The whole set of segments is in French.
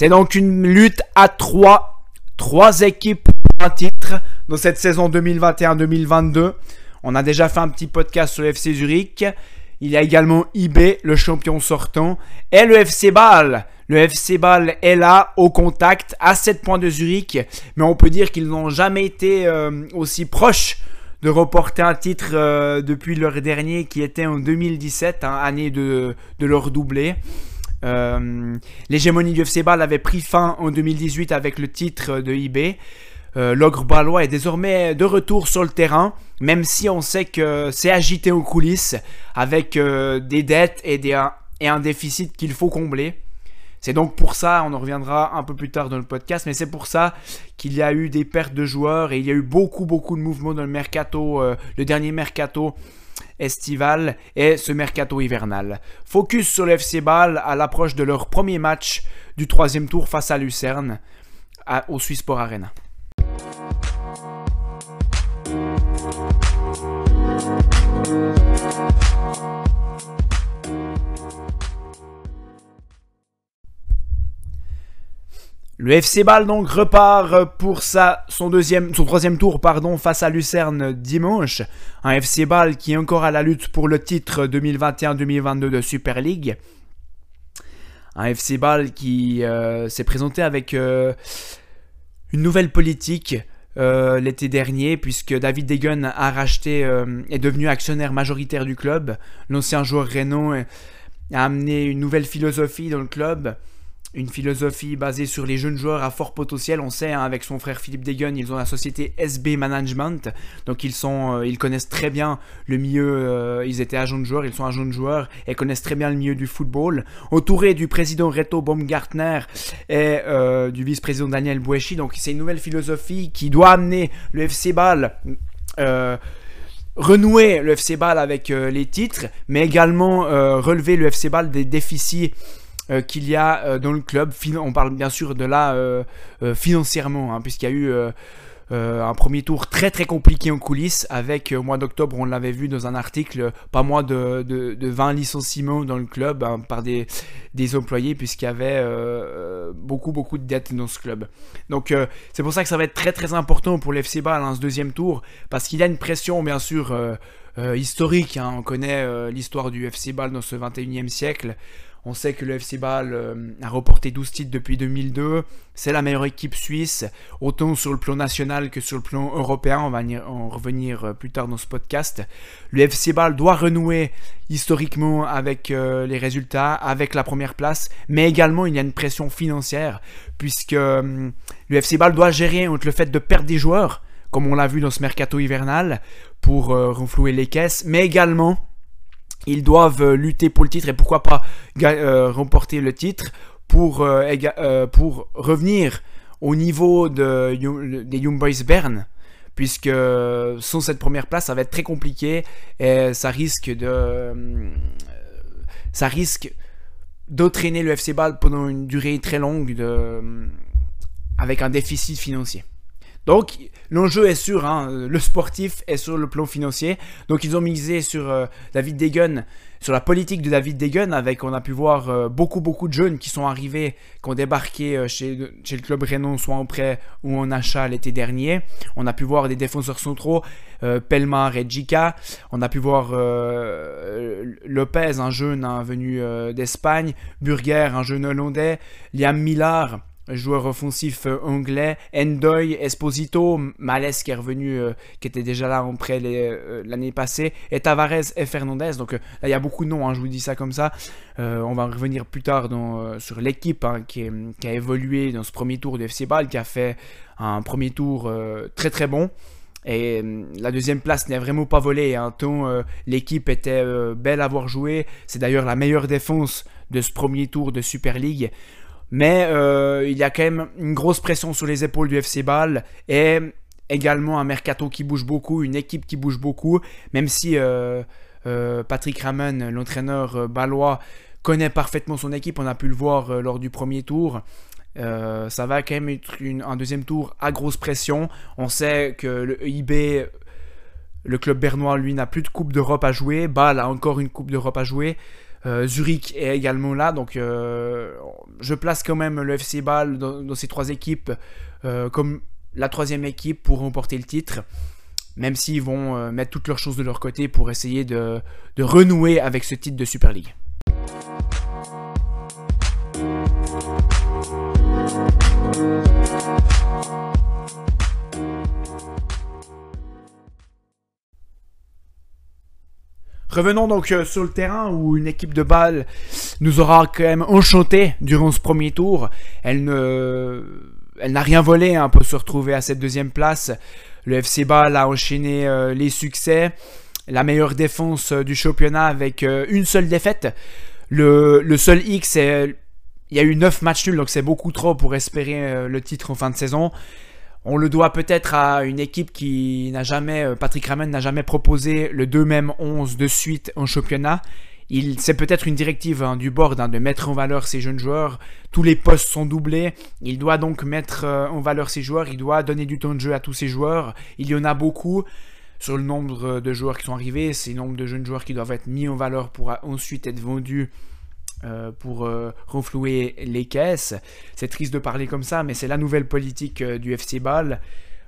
C'est donc une lutte à trois, trois équipes pour un titre dans cette saison 2021-2022. On a déjà fait un petit podcast sur le FC Zurich. Il y a également IB, le champion sortant, et le FC Bâle. Le FC Bâle est là, au contact, à 7 points de Zurich, mais on peut dire qu'ils n'ont jamais été euh, aussi proches de reporter un titre euh, depuis leur dernier qui était en 2017, hein, année de, leur doublé. Euh, l'hégémonie du FC Bâle avait pris fin en 2018 avec le titre de IB. Euh, l'ogre balois est désormais de retour sur le terrain, même si on sait que c'est agité aux coulisses, avec euh, des dettes et, et un déficit qu'il faut combler. C'est donc pour ça, on en reviendra un peu plus tard dans le podcast, mais c'est pour ça qu'il y a eu des pertes de joueurs et il y a eu beaucoup, beaucoup de mouvements dans le mercato, le dernier mercato estival et ce mercato hivernal. Focus sur le FC à l'approche de leur premier match du troisième tour face à Lucerne au Swiss Sport Arena. Le FC Bâle donc repart pour sa, son, troisième tour pardon, face à Lucerne dimanche. Un FC Bâle qui est encore à la lutte pour le titre 2021-2022 de Super League. Un FC Bâle qui euh, s'est présenté avec euh, une nouvelle politique euh, l'été dernier, puisque David Degen a est devenu actionnaire majoritaire du club. L'ancien joueur Renault a amené une nouvelle philosophie dans le club une philosophie basée sur les jeunes joueurs à fort potentiel. On sait, hein, avec son frère Philippe Degen, ils ont la société SB Management. Donc ils, sont, euh, ils connaissent très bien le milieu. Euh, ils étaient agents de joueurs, ils sont agents de joueurs et connaissent très bien le milieu du football. Entouré du président Reto Baumgartner et euh, du vice-président Daniel Bouechi. Donc c'est une nouvelle philosophie qui doit amener le FC Bâle renouer le FC Bâle avec les titres, mais également relever le FC Bâle des déficits euh, qu'il y a euh, dans le club. On parle bien sûr de là euh, financièrement, hein, puisqu'il y a eu un premier tour très très compliqué en coulisses avec au mois d'octobre on l'avait vu dans un article pas moins de, de, 20 licenciements dans le club hein, par des, des employés puisqu'il y avait beaucoup beaucoup de dettes dans ce club. Donc c'est pour ça que ça va être très très important pour l'FC Bâle hein, ce deuxième tour parce qu'il y a une pression bien sûr historique on connaît l'histoire du FC Bâle dans ce 21e siècle on sait que le FC Bâle euh, a reporté 12 titres depuis 2002. C'est la meilleure équipe suisse, autant sur le plan national que sur le plan européen. On va en revenir euh, plus tard dans ce podcast. Le FC Bâle doit renouer historiquement avec euh, les résultats, avec la première place, mais également il y a une pression financière, puisque le FC Bâle doit gérer entre le fait de perdre des joueurs, comme on l'a vu dans ce mercato hivernal, pour renflouer les caisses, mais également ils doivent euh, lutter pour le titre et pourquoi pas euh, remporter le titre pour, euh, pour revenir au niveau de, des Young Boys Bern puisque sans cette première place ça va être très compliqué et ça risque de ça risque d'entraîner le FC Ball pendant une durée très longue avec un déficit financier. Donc, l'enjeu est sûr, hein, le sportif est sur le plan financier. Donc, ils ont misé sur euh, David Degen, sur la politique de David Degen, avec, on a pu voir euh, beaucoup, beaucoup de jeunes qui sont arrivés, qui ont débarqué euh, chez, le club Renon, soit en prêt ou en achat l'été dernier. On a pu voir des défenseurs centraux, Pelmar et Jika. On a pu voir Lopez, un jeune hein, venu d'Espagne, Burger, un jeune hollandais, Liam Millard joueur offensif euh, anglais, Endoy, Esposito, Males qui est revenu, euh, qui était déjà là en prêt euh, l'année passée, et Tavares et Fernandez. Donc là, il y a beaucoup de noms, hein, je vous dis ça comme ça. on va revenir plus tard sur l'équipe hein, qui, a évolué dans ce premier tour de FC Ball, qui a fait un premier tour très très bon. Et la deuxième place n'est vraiment pas volée. Hein. l'équipe était belle à voir jouer. C'est d'ailleurs la meilleure défense de ce premier tour de Super League. Mais euh, il y a quand même une grosse pression sur les épaules du FC Bâle et également un mercato qui bouge beaucoup, une équipe qui bouge beaucoup, même si euh, euh, Patrick Ramen, l'entraîneur balois, connaît parfaitement son équipe, on a pu le voir lors du premier tour. ça va quand même être un deuxième tour à grosse pression. On sait que le EIB, le club bernois, lui, n'a plus de Coupe d'Europe à jouer. Bâle a encore une Coupe d'Europe à jouer. Zurich est également là, donc je place quand même le FC Bâle dans, ces trois équipes comme la troisième équipe pour remporter le titre, même s'ils vont mettre toutes leurs choses de leur côté pour essayer de renouer avec ce titre de Super League. Revenons donc euh, sur le terrain où une équipe de balle nous aura quand même enchanté durant ce premier tour. Elle n'a rien volé hein, pour se retrouver à cette deuxième place. Le FC Bâle a enchaîné euh, les succès, la meilleure défense euh, du championnat avec une seule défaite. Le, le seul X, il y a eu 9 matchs nuls, donc c'est beaucoup trop pour espérer le titre en fin de saison. On le doit peut-être à une équipe qui n'a jamais, euh, Patrick Ramen n'a jamais proposé le 2 même 11 de suite en championnat. C'est peut-être une directive hein, du board hein, de mettre en valeur ses jeunes joueurs. Tous les postes sont doublés. Il doit donc mettre euh, en valeur ses joueurs. Il doit donner du temps de jeu à tous ses joueurs. Il y en a beaucoup. Sur le nombre de joueurs qui sont arrivés, c'est le nombre de jeunes joueurs qui doivent être mis en valeur pour ensuite être vendus euh, pour euh, renflouer les caisses. C'est triste de parler comme ça, mais c'est la nouvelle politique euh, du FC Ball.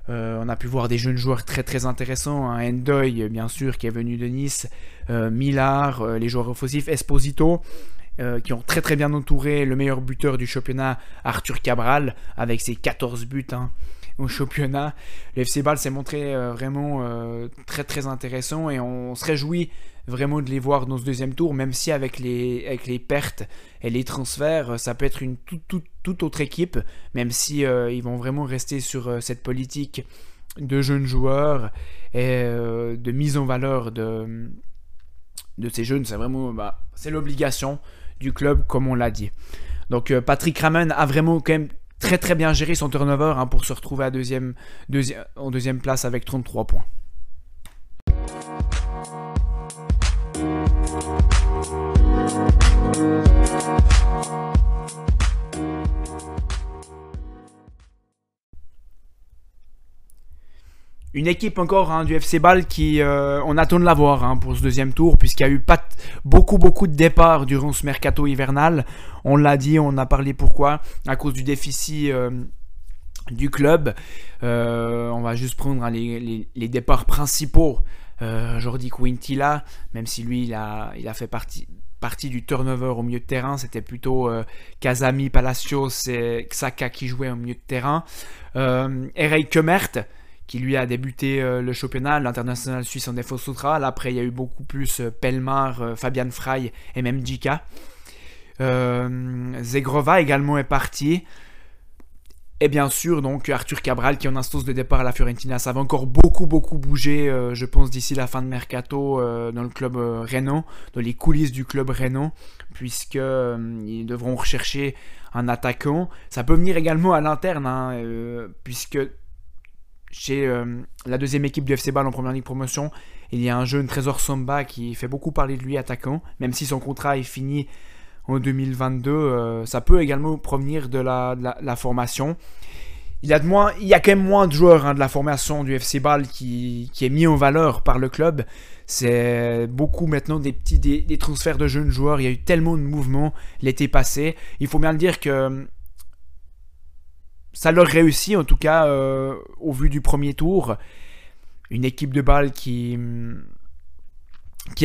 on a pu voir des jeunes joueurs très très intéressants, hein. Endoy bien sûr qui est venu de Nice, Millard, les joueurs offensifs, Esposito, qui ont très très bien entouré le meilleur buteur du championnat, Arthur Cabral, avec ses 14 buts hein, au championnat. Le FC Ball s'est montré vraiment très très intéressant et on se réjouit vraiment de les voir dans ce deuxième tour, même si avec les, avec les pertes et les transferts, ça peut être une toute, autre équipe, même si euh, ils vont vraiment rester sur euh, cette politique de jeunes joueurs et euh, de mise en valeur de, de ces jeunes. C'est vraiment bah, l'obligation du club, comme on l'a dit. Donc Patrick Ramen a vraiment quand même très très bien géré son turnover hein, pour se retrouver à deuxième, en deuxième place avec 33 points. Une équipe encore hein, du FC Ball qui, euh, on attend de la voir hein, pour ce deuxième tour, puisqu'il y a eu pas beaucoup, beaucoup de départs durant ce mercato hivernal. On l'a dit, on a parlé pourquoi, à cause du déficit euh, du club. Euh, on va juste prendre hein, les, départs principaux. Jordi Quintilla, même si lui, il a, fait partie, du turnover au milieu de terrain, c'était plutôt Kazami, Palacios et Xhaka qui jouaient au milieu de terrain. Euh, Erei Kemert, qui lui a débuté euh, le championnat, l'international suisse en défense centrale. Après, il y a eu beaucoup plus euh, Pelmar, euh, Fabian Frey et même Djika. Zegrova également est parti. Et bien sûr, donc Arthur Cabral qui est en instance de départ à la Fiorentina. Ça va encore beaucoup, beaucoup bouger, je pense, d'ici la fin de mercato dans le club Renault, dans les coulisses du club Renault, puisqu'ils devront rechercher un attaquant. Ça peut venir également à l'interne, hein, puisque chez euh, la deuxième équipe du FC Ball en première ligue promotion, il y a un jeune Trésor Samba qui fait beaucoup parler de lui attaquant, même si son contrat est fini en 2022. Euh, ça peut également provenir de la, formation. Il y, a de moins, il y a quand même moins de joueurs hein, de la formation du FC Ball qui, est mis en valeur par le club. C'est beaucoup maintenant des petits des, transferts de jeunes joueurs. Il y a eu tellement de mouvements l'été passé. Il faut bien le dire que ça leur réussit, en tout cas, euh, au vu du premier tour. Une équipe de balle qui,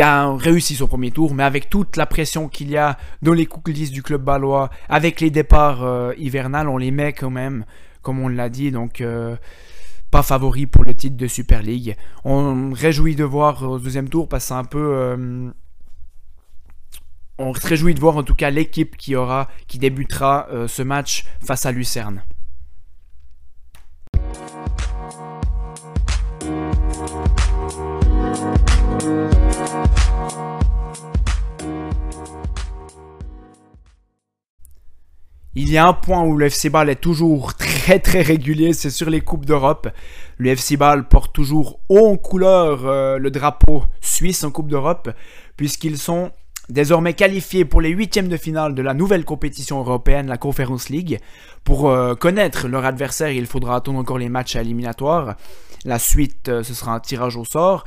a réussi son premier tour, mais avec toute la pression qu'il y a dans les coulisses du club balois, avec les départs euh, hivernales, on les met quand même, comme on l'a dit, donc euh, pas favori pour le titre de Super League. On réjouit de voir au deuxième tour, parce que c'est un peu on se réjouit de voir en tout cas l'équipe qui débutera ce match face à Lucerne. Il y a un point où le FC Ball est toujours très très régulier, c'est sur les Coupes d'Europe. Le FC Ball porte toujours haut en couleur euh, le drapeau suisse en Coupe d'Europe, puisqu'ils sont désormais qualifiés pour les huitièmes de finale de la nouvelle compétition européenne, la Conference League. Pour euh, connaître leur adversaire, il faudra attendre encore les matchs éliminatoires. La suite, euh, ce sera un tirage au sort.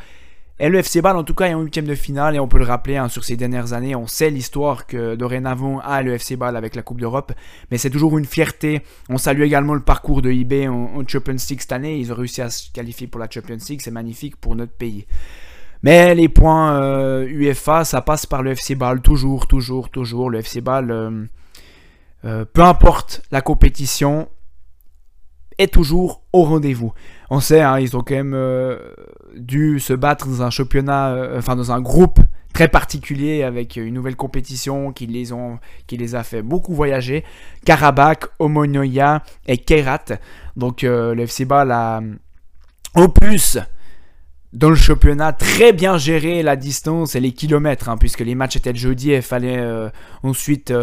Et le FC Ball, en tout cas, est en huitième de finale. Et on peut le rappeler, hein, sur ces dernières années, on sait l'histoire que dorénavant a le FC Ball avec la Coupe d'Europe. Mais c'est toujours une fierté. On salue également le parcours de eBay en, Champions League cette année. Ils ont réussi à se qualifier pour la Champions League. C'est magnifique pour notre pays. Mais les points euh, UEFA, ça passe par le FC Ball. Toujours, toujours, toujours. Le FC Ball, euh, euh, peu importe la compétition, toujours au rendez-vous. On sait, hein, ils ont quand même euh, dû se battre dans un championnat, euh, enfin dans un groupe très particulier avec une nouvelle compétition qui les, ont, qui les a fait beaucoup voyager. Karabakh, Omonoya et Kerat. Donc euh, le FC Ball a en plus dans le championnat très bien géré la distance et les kilomètres, hein, puisque les matchs étaient le jeudi et fallait ensuite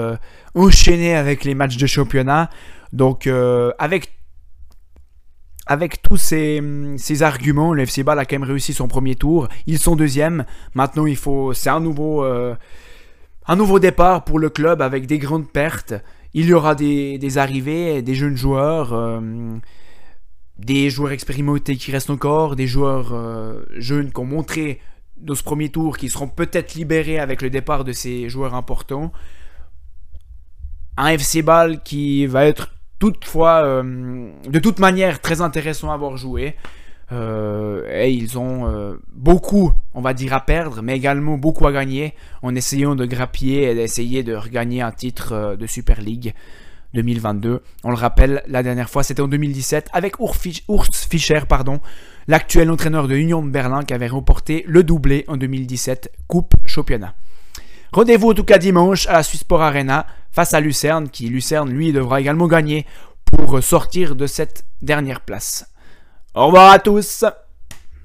enchaîner avec les matchs de championnat. Donc avec avec tous ces, ces, arguments, le FC Ball a quand même réussi son premier tour. Ils sont deuxième. Maintenant, il faut, c'est un nouveau, euh, un nouveau départ pour le club avec des grandes pertes. Il y aura des, arrivées, des jeunes joueurs, euh, des joueurs expérimentés qui restent encore, des joueurs euh, jeunes qui ont montré dans ce premier tour, qui seront peut-être libérés avec le départ de ces joueurs importants. Un FC Ball qui va être toutefois, euh, de toute manière, très intéressant à voir jouer. Euh, et ils ont euh, beaucoup, on va dire, à perdre, mais également beaucoup à gagner en essayant de grappiller et d'essayer de regagner un titre de Super League 2022. On le rappelle, la dernière fois, c'était en 2017 avec Urs Fischer, pardon, l'actuel entraîneur de Union de Berlin qui avait remporté le doublé en 2017 Coupe Championnat. Rendez-vous en tout cas dimanche à la Sport Arena face à Lucerne, qui Lucerne lui devra également gagner pour sortir de cette dernière place. Au revoir à tous